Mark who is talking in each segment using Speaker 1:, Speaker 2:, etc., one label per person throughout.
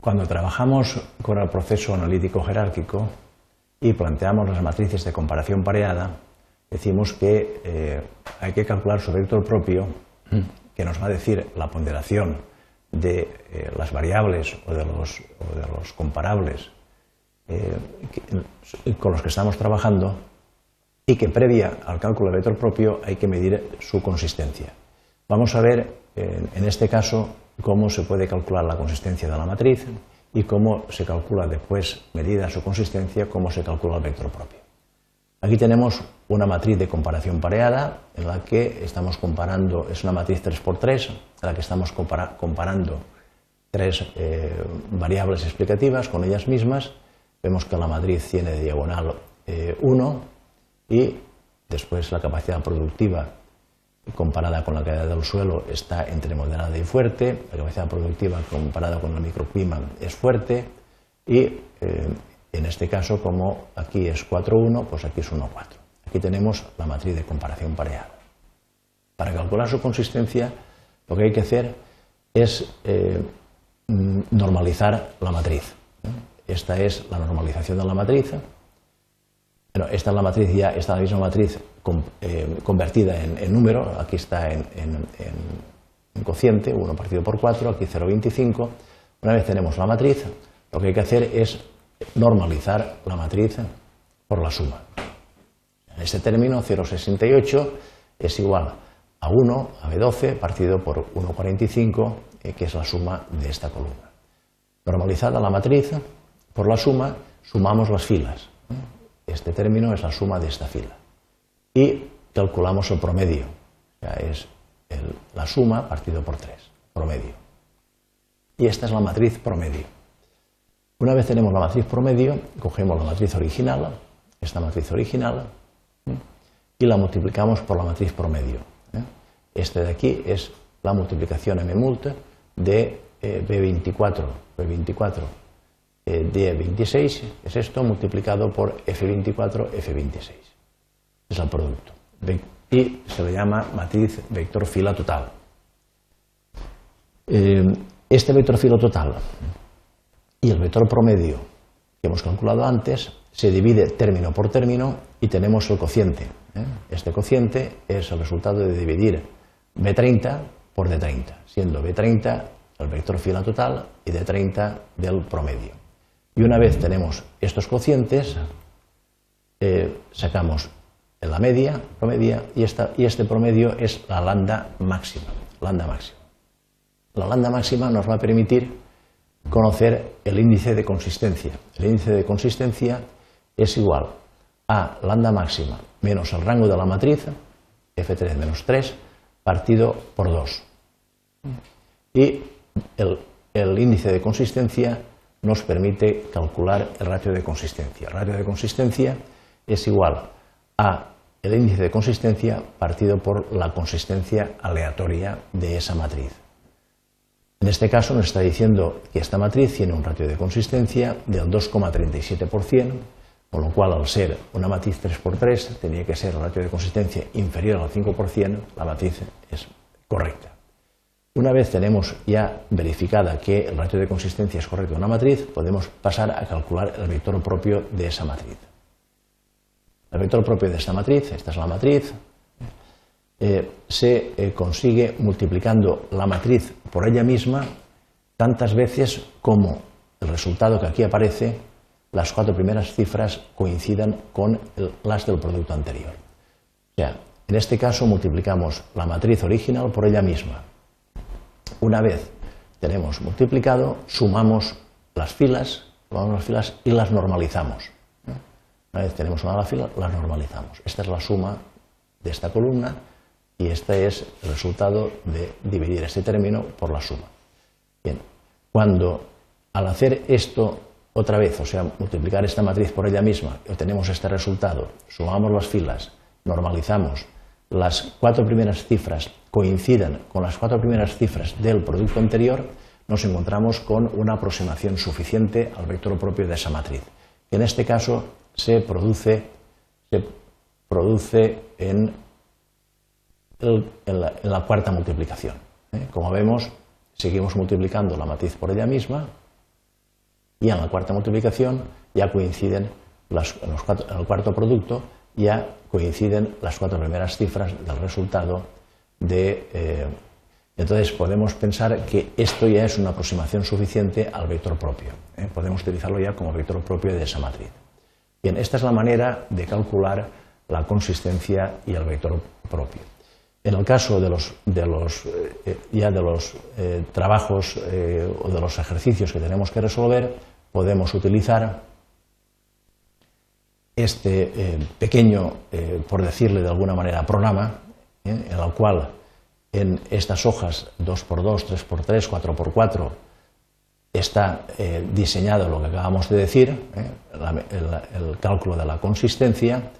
Speaker 1: Cuando trabajamos con el proceso analítico jerárquico y planteamos las matrices de comparación pareada, decimos que eh, hay que calcular su vector propio, que nos va a decir la ponderación de eh, las variables o de los, comparables eh, con los que estamos trabajando y que previa al cálculo del vector propio hay que medir su consistencia. Vamos a ver en este caso cómo se puede calcular la consistencia de la matriz y cómo se calcula después, medida su consistencia, cómo se calcula el vector propio. Aquí tenemos una matriz de comparación pareada en la que estamos comparando, es una matriz 3x3, en la que estamos comparando tres eh, variables explicativas con ellas mismas. Vemos que la matriz tiene de diagonal 1 eh, y después la capacidad productiva comparada con la calidad del suelo está entre moderada y fuerte, la capacidad productiva comparada con el microclima es fuerte y eh, en este caso como aquí es 4,1, pues aquí es 1,4. Aquí tenemos la matriz de comparación pareada. Para calcular su consistencia lo que hay que hacer es eh, normalizar la matriz. Esta es la normalización de la matriz esta es la matriz ya, esta la misma matriz eh, convertida en, número, aquí está en, cociente, 1 partido por 4, aquí 0,25. Una vez tenemos la matriz, lo que hay que hacer es normalizar la matriz por la suma. En este término, 0,68 es igual a 1, a B12, partido por 1,45, eh, que es la suma de esta columna. Normalizada la matriz por la suma, sumamos las filas. Este término es la suma de esta fila. Y calculamos el promedio. es la suma partido por 3, promedio. Y esta es la matriz promedio. Una vez tenemos la matriz promedio, cogemos la matriz original, esta matriz original, y la multiplicamos por la matriz promedio. ¿eh? Este de aquí es la multiplicación M mult de eh, B24, B24 eh, D26 es esto multiplicado por F24, F26. Es el producto. Y se le llama matriz vector fila total. Eh, este vector filo total y el vector promedio que hemos calculado antes se divide término por término y tenemos el cociente. ¿eh? Este cociente es el resultado de dividir B30 por D30, siendo B30 el vector fila total y D30 del promedio. Y una vez tenemos estos cocientes, eh, sacamos la media, promedia, y, y este promedio es la lambda máxima, lambda máxima. La lambda máxima nos va a permitir conocer el índice de consistencia. El índice de consistencia es igual a lambda máxima menos el rango de la matriz, F3 menos 3, partido por 2. Y el, el índice de consistencia nos permite calcular el ratio de consistencia. El ratio de consistencia es igual a el índice de consistencia partido por la consistencia aleatoria de esa matriz. En este caso nos está diciendo que esta matriz tiene un ratio de consistencia del 2,37%, con lo cual al ser una matriz 3x3 tenía que ser el ratio de consistencia inferior al 5%, la matriz es correcta. Una vez tenemos ya verificada que el ratio de consistencia es correcto de una matriz, podemos pasar a calcular el vector propio de esa matriz. El vector propio de esta matriz, esta es la matriz, eh, se eh, consigue multiplicando la matriz por ella misma tantas veces como el resultado que aquí aparece, las cuatro primeras cifras coincidan con las del producto anterior. O sea, en este caso multiplicamos la matriz original por ella misma, una vez tenemos multiplicado, sumamos las filas, sumamos las filas y las normalizamos. Una vez tenemos una fila, las normalizamos. Esta es la suma de esta columna y este es el resultado de dividir este término por la suma. Bien, cuando al hacer esto otra vez, o sea, multiplicar esta matriz por ella misma, obtenemos este resultado, sumamos las filas, normalizamos, las cuatro primeras cifras coincidan con las cuatro primeras cifras del producto anterior, nos encontramos con una aproximación suficiente al vector propio de esa matriz. En este caso se produce, se produce en, la, cuarta multiplicación. ¿eh? Como vemos, seguimos multiplicando la matriz por ella misma, Y en la cuarta multiplicación ya coinciden las, en, el cuarto producto ya coinciden las cuatro primeras cifras del resultado de... Eh, entonces podemos pensar que esto ya es una aproximación suficiente al vector propio. ¿eh? Podemos utilizarlo ya como vector propio de esa matriz. Bien, esta es la manera de calcular la consistencia y el vector propio. En el caso de los, de los eh, ya de los trabajos o de los ejercicios que tenemos que resolver, podemos utilizar este pequeño, por decirle de alguna manera, programa, en el cual en estas hojas 2x2, 3x3, 4x4 está diseñado lo que acabamos de decir, el cálculo de la consistencia,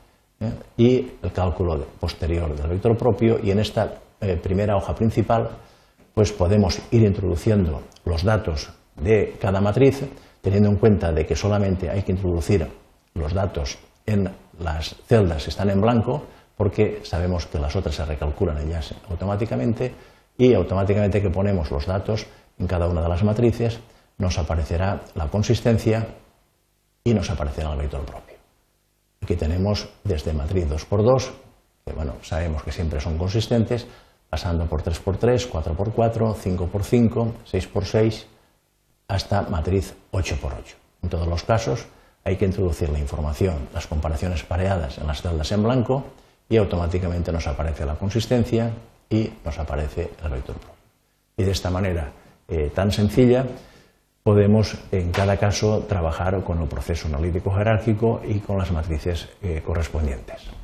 Speaker 1: ¿eh? y el cálculo posterior del vector propio y en esta eh, primera hoja principal pues podemos ir introduciendo los datos de cada matriz teniendo en cuenta de que solamente hay que introducir los datos en las celdas que están en blanco porque sabemos que las otras se recalculan ellas automáticamente y automáticamente que ponemos los datos en cada una de las matrices nos aparecerá la consistencia y nos aparecerá el vector propio. Aquí tenemos desde matriz 2x2, que bueno, sabemos que siempre son consistentes, pasando por 3x3, 4x4, 5x5, 6x6, hasta matriz 8x8. En todos los casos hay que introducir la información, las comparaciones pareadas en las celdas en blanco y automáticamente nos aparece la consistencia y nos aparece el propio. Y de esta manera eh, tan sencilla podemos en cada caso trabajar con el proceso analítico jerárquico y con las matrices eh, correspondientes.